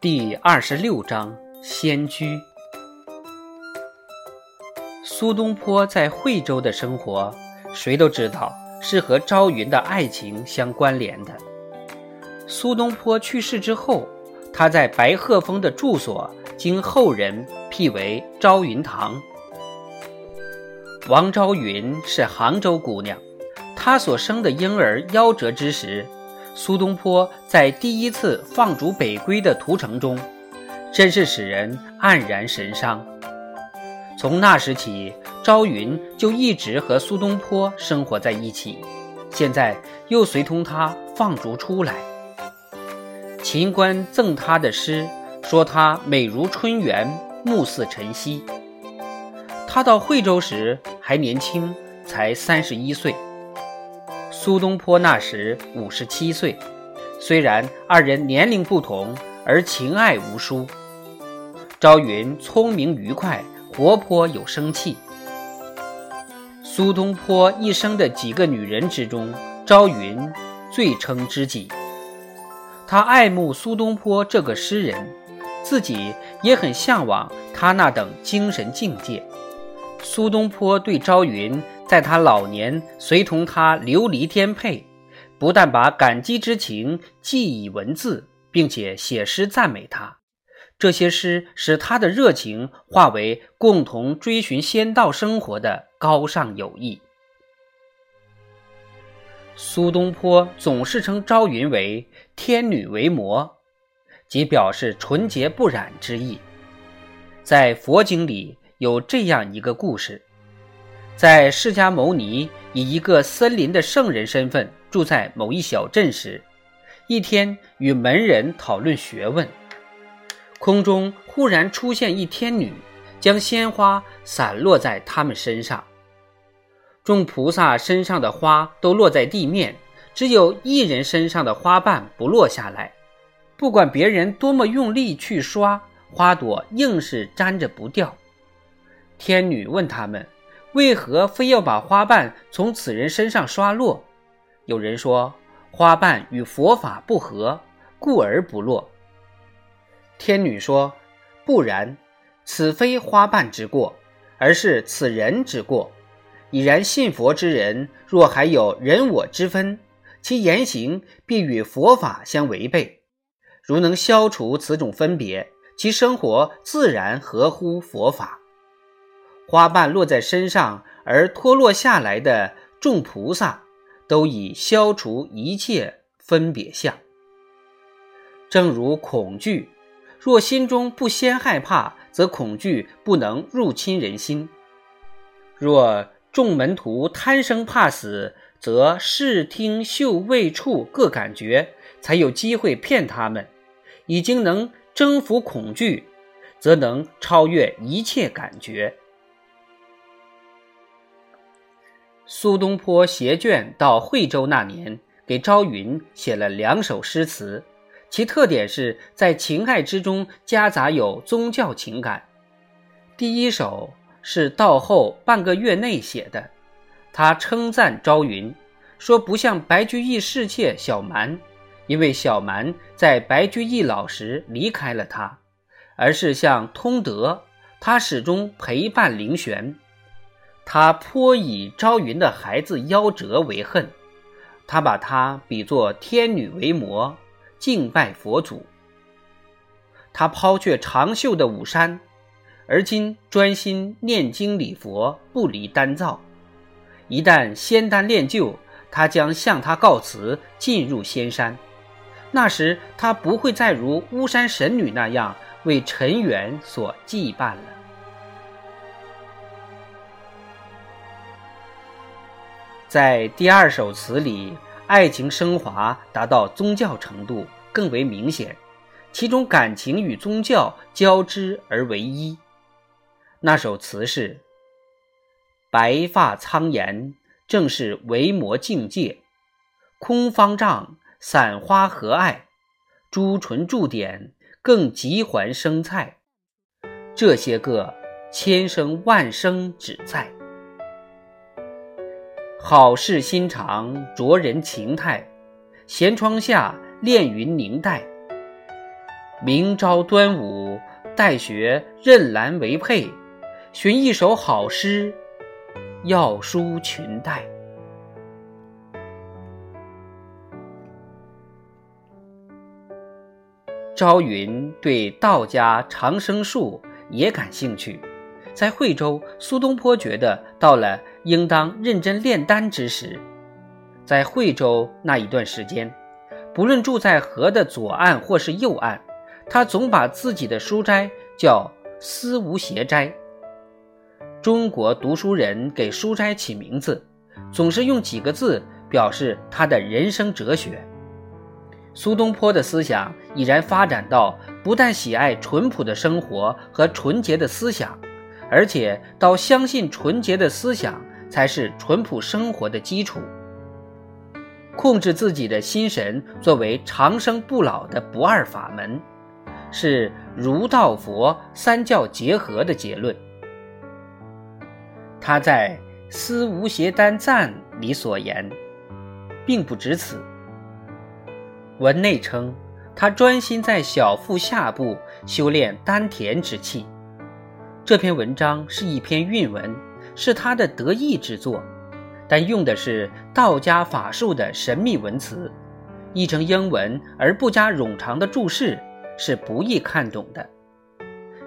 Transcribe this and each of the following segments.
第二十六章仙居。苏东坡在惠州的生活，谁都知道是和朝云的爱情相关联的。苏东坡去世之后，他在白鹤峰的住所经后人辟为朝云堂。王朝云是杭州姑娘，她所生的婴儿夭折之时。苏东坡在第一次放逐北归的途程中，真是使人黯然神伤。从那时起，朝云就一直和苏东坡生活在一起，现在又随同他放逐出来。秦观赠他的诗说他美如春园，目似晨曦。他到惠州时还年轻，才三十一岁。苏东坡那时五十七岁，虽然二人年龄不同，而情爱无殊。朝云聪明愉快，活泼有生气。苏东坡一生的几个女人之中，朝云最称知己。他爱慕苏东坡这个诗人，自己也很向往他那等精神境界。苏东坡对朝云。在他老年随同他流离颠沛，不但把感激之情记以文字，并且写诗赞美他。这些诗使他的热情化为共同追寻仙道生活的高尚友谊。苏东坡总是称朝云为“天女为魔”，即表示纯洁不染之意。在佛经里有这样一个故事。在释迦牟尼以一个森林的圣人身份住在某一小镇时，一天与门人讨论学问，空中忽然出现一天女，将鲜花散落在他们身上。众菩萨身上的花都落在地面，只有一人身上的花瓣不落下来。不管别人多么用力去刷，花朵硬是粘着不掉。天女问他们。为何非要把花瓣从此人身上刷落？有人说，花瓣与佛法不合，故而不落。天女说：“不然，此非花瓣之过，而是此人之过。已然信佛之人，若还有人我之分，其言行必与佛法相违背。如能消除此种分别，其生活自然合乎佛法。”花瓣落在身上而脱落下来的众菩萨，都已消除一切分别相。正如恐惧，若心中不先害怕，则恐惧不能入侵人心；若众门徒贪生怕死，则视听嗅味触各感觉才有机会骗他们。已经能征服恐惧，则能超越一切感觉。苏东坡携卷到惠州那年，给朝云写了两首诗词，其特点是在情爱之中夹杂有宗教情感。第一首是到后半个月内写的，他称赞朝云，说不像白居易侍妾小蛮，因为小蛮在白居易老时离开了他，而是像通德，他始终陪伴灵玄。他颇以朝云的孩子夭折为恨，他把她比作天女为魔，敬拜佛祖。他抛却长袖的武山，而今专心念经礼佛，不离丹灶。一旦仙丹炼就，他将向他告辞，进入仙山。那时他不会再如巫山神女那样为尘缘所羁绊了。在第二首词里，爱情升华达到宗教程度更为明显，其中感情与宗教交织而为一。那首词是：“白发苍颜，正是为魔境界；空方丈，散花何爱？朱唇驻点，更急还生菜。这些个，千声万声只在。”好事心肠，着人情态。闲窗下，恋云凝黛。明朝端午，待学任兰为佩，寻一首好诗，要书裙带。朝云对道家长生术也感兴趣，在惠州，苏东坡觉得到了应当认真炼丹之时。在惠州那一段时间，不论住在河的左岸或是右岸，他总把自己的书斋叫思无邪斋。中国读书人给书斋起名字，总是用几个字表示他的人生哲学。苏东坡的思想已然发展到不但喜爱淳朴的生活和纯洁的思想，而且到相信纯洁的思想才是淳朴生活的基础。控制自己的心神作为长生不老的不二法门，是儒道佛三教结合的结论。他在《思无邪丹赞》里所言，并不止此。文内称，他专心在小腹下部修炼丹田之气。这篇文章是一篇韵文，是他的得意之作，但用的是道家法术的神秘文辞，译成英文而不加冗长的注释，是不易看懂的。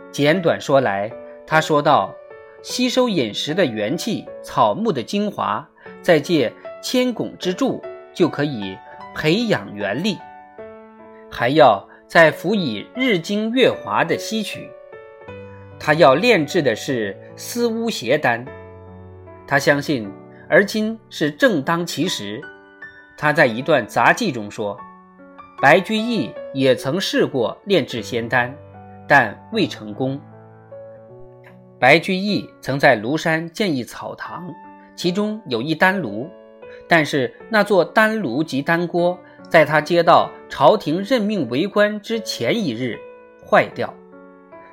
简短说来，他说道：吸收饮食的元气、草木的精华，再借千汞之助，就可以。培养元力，还要再辅以日精月华的吸取。他要炼制的是思乌邪丹，他相信，而今是正当其时。他在一段杂记中说，白居易也曾试过炼制仙丹，但未成功。白居易曾在庐山建一草堂，其中有一丹炉。但是那座丹炉及丹锅，在他接到朝廷任命为官之前一日坏掉，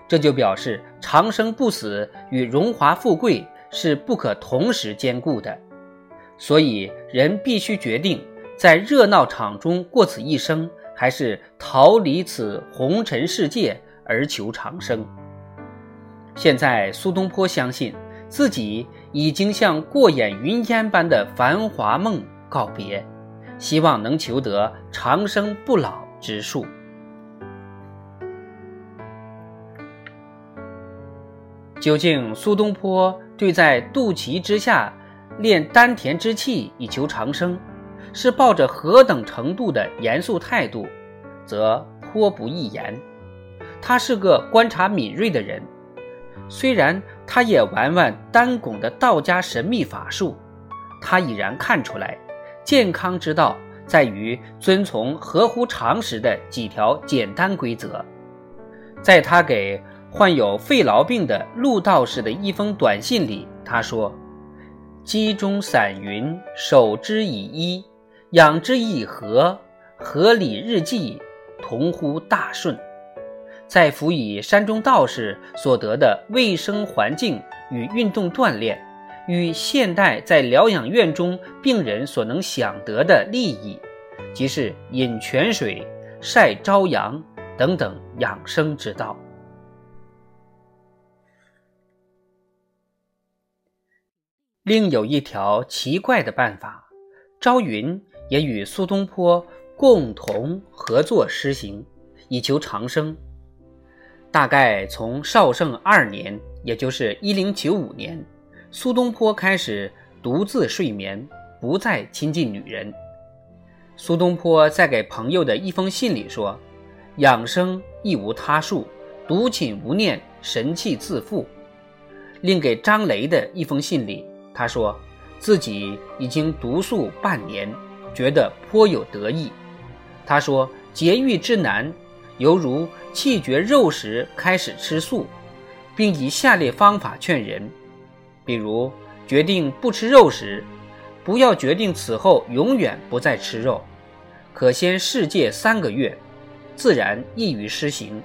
这就表示长生不死与荣华富贵是不可同时兼顾的。所以人必须决定，在热闹场中过此一生，还是逃离此红尘世界而求长生。现在苏东坡相信。自己已经向过眼云烟般的繁华梦告别，希望能求得长生不老之术。究竟苏东坡对在肚脐之下练丹田之气以求长生，是抱着何等程度的严肃态度，则颇不易言。他是个观察敏锐的人。虽然他也玩玩丹拱的道家神秘法术，他已然看出来，健康之道在于遵从合乎常识的几条简单规则。在他给患有肺痨病的陆道士的一封短信里，他说：“机中散云，守之以一，养之以和，合理日记，同乎大顺。”再辅以山中道士所得的卫生环境与运动锻炼，与现代在疗养院中病人所能享得的利益，即是饮泉水、晒朝阳等等养生之道。另有一条奇怪的办法，朝云也与苏东坡共同合作施行，以求长生。大概从绍圣二年，也就是一零九五年，苏东坡开始独自睡眠，不再亲近女人。苏东坡在给朋友的一封信里说：“养生亦无他术，独寝无念，神气自复。”另给张雷的一封信里，他说自己已经独宿半年，觉得颇有得意。他说节欲之难。犹如气绝肉食，开始吃素，并以下列方法劝人：比如决定不吃肉食，不要决定此后永远不再吃肉，可先试戒三个月，自然易于施行。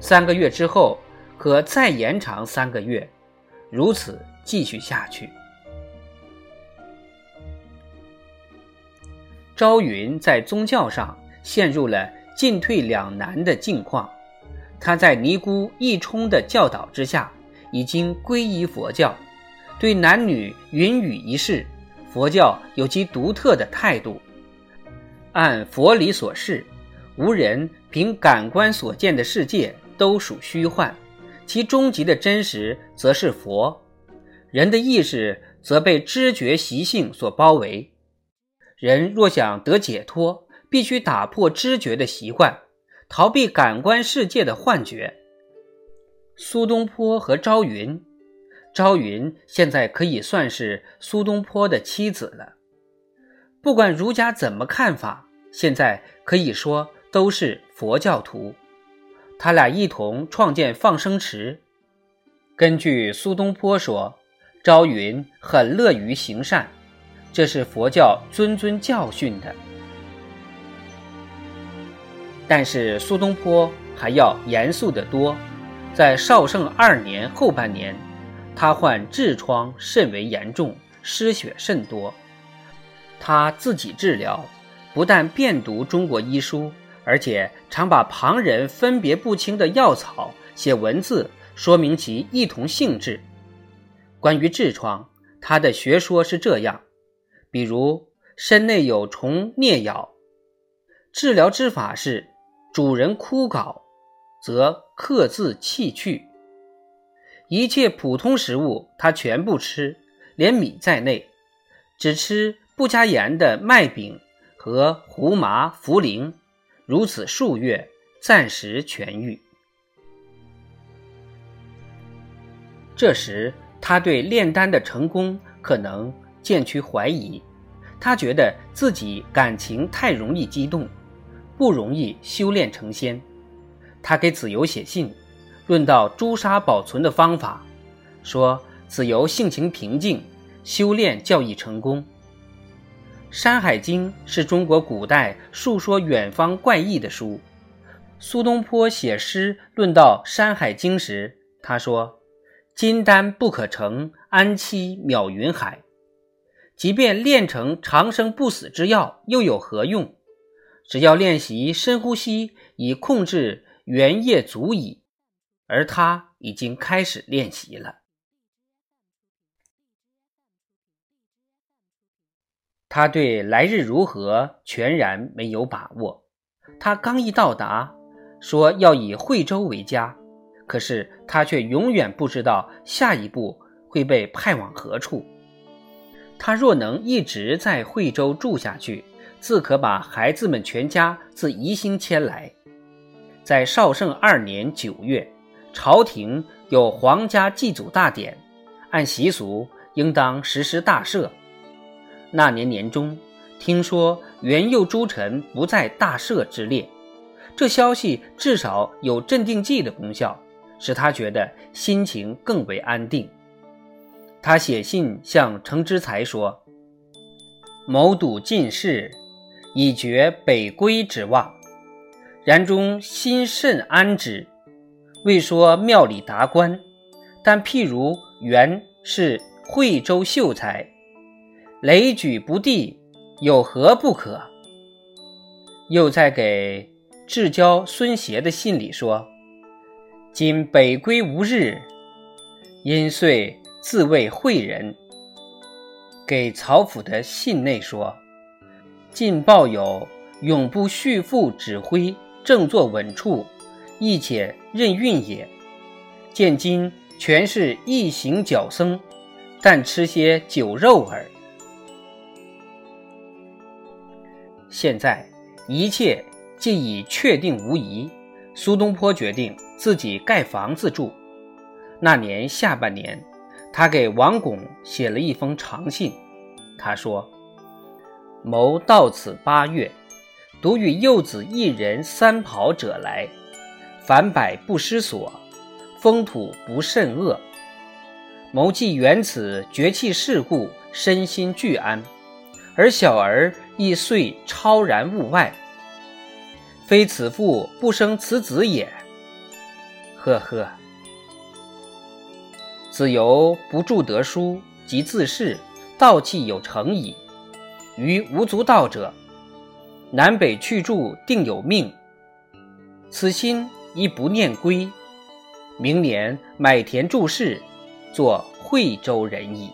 三个月之后，可再延长三个月，如此继续下去。朝云在宗教上陷入了。进退两难的境况。他在尼姑一冲的教导之下，已经皈依佛教，对男女云雨一事，佛教有其独特的态度。按佛理所示，无人凭感官所见的世界都属虚幻，其终极的真实则是佛。人的意识则被知觉习性所包围。人若想得解脱，必须打破知觉的习惯，逃避感官世界的幻觉。苏东坡和朝云，朝云现在可以算是苏东坡的妻子了。不管儒家怎么看法，现在可以说都是佛教徒。他俩一同创建放生池。根据苏东坡说。朝云很乐于行善，这是佛教谆谆教训的。但是苏东坡还要严肃得多。在绍圣二年后半年，他患痔疮甚为严重，失血甚多。他自己治疗，不但遍读中国医书，而且常把旁人分别不清的药草写文字，说明其异同性质。关于痔疮，他的学说是这样：比如身内有虫啮咬，治疗之法是主人枯槁，则刻字弃去。一切普通食物他全部吃，连米在内，只吃不加盐的麦饼和胡麻、茯苓，如此数月，暂时痊愈。这时。他对炼丹的成功可能渐趋怀疑，他觉得自己感情太容易激动，不容易修炼成仙。他给子由写信，论到朱砂保存的方法，说子由性情平静，修炼较易成功。《山海经》是中国古代述说远方怪异的书。苏东坡写诗论到《山海经》时，他说。金丹不可成，安期渺云海。即便炼成长生不死之药，又有何用？只要练习深呼吸，以控制原液足矣。而他已经开始练习了。他对来日如何全然没有把握。他刚一到达，说要以惠州为家。可是他却永远不知道下一步会被派往何处。他若能一直在惠州住下去，自可把孩子们全家自宜兴迁来。在绍圣二年九月，朝廷有皇家祭祖大典，按习俗应当实施大赦。那年年中，听说元佑诸臣不在大赦之列，这消息至少有镇定剂的功效。使他觉得心情更为安定。他写信向程之才说：“谋睹进士，以绝北归之望。然中心甚安之。未说庙里达官，但譬如原是惠州秀才，雷举不第，有何不可？”又在给至交孙协的信里说。今北归无日，因遂自谓惠人。给曹府的信内说：“晋报有永不续父指挥，正坐稳处，亦且任运也。见今全是一行脚僧，但吃些酒肉耳。现在一切既已确定无疑。”苏东坡决定自己盖房子住。那年下半年，他给王巩写了一封长信。他说：“谋到此八月，独与幼子一人三跑者来，凡百不失所，风土不甚恶。谋既缘此绝气世故，身心俱安，而小儿亦遂超然物外。”非此父不生此子也。呵呵。子由不著得书，即自是道气有成矣。于无足道者，南北去住定有命，此心亦不念归。明年买田注释，做惠州人矣。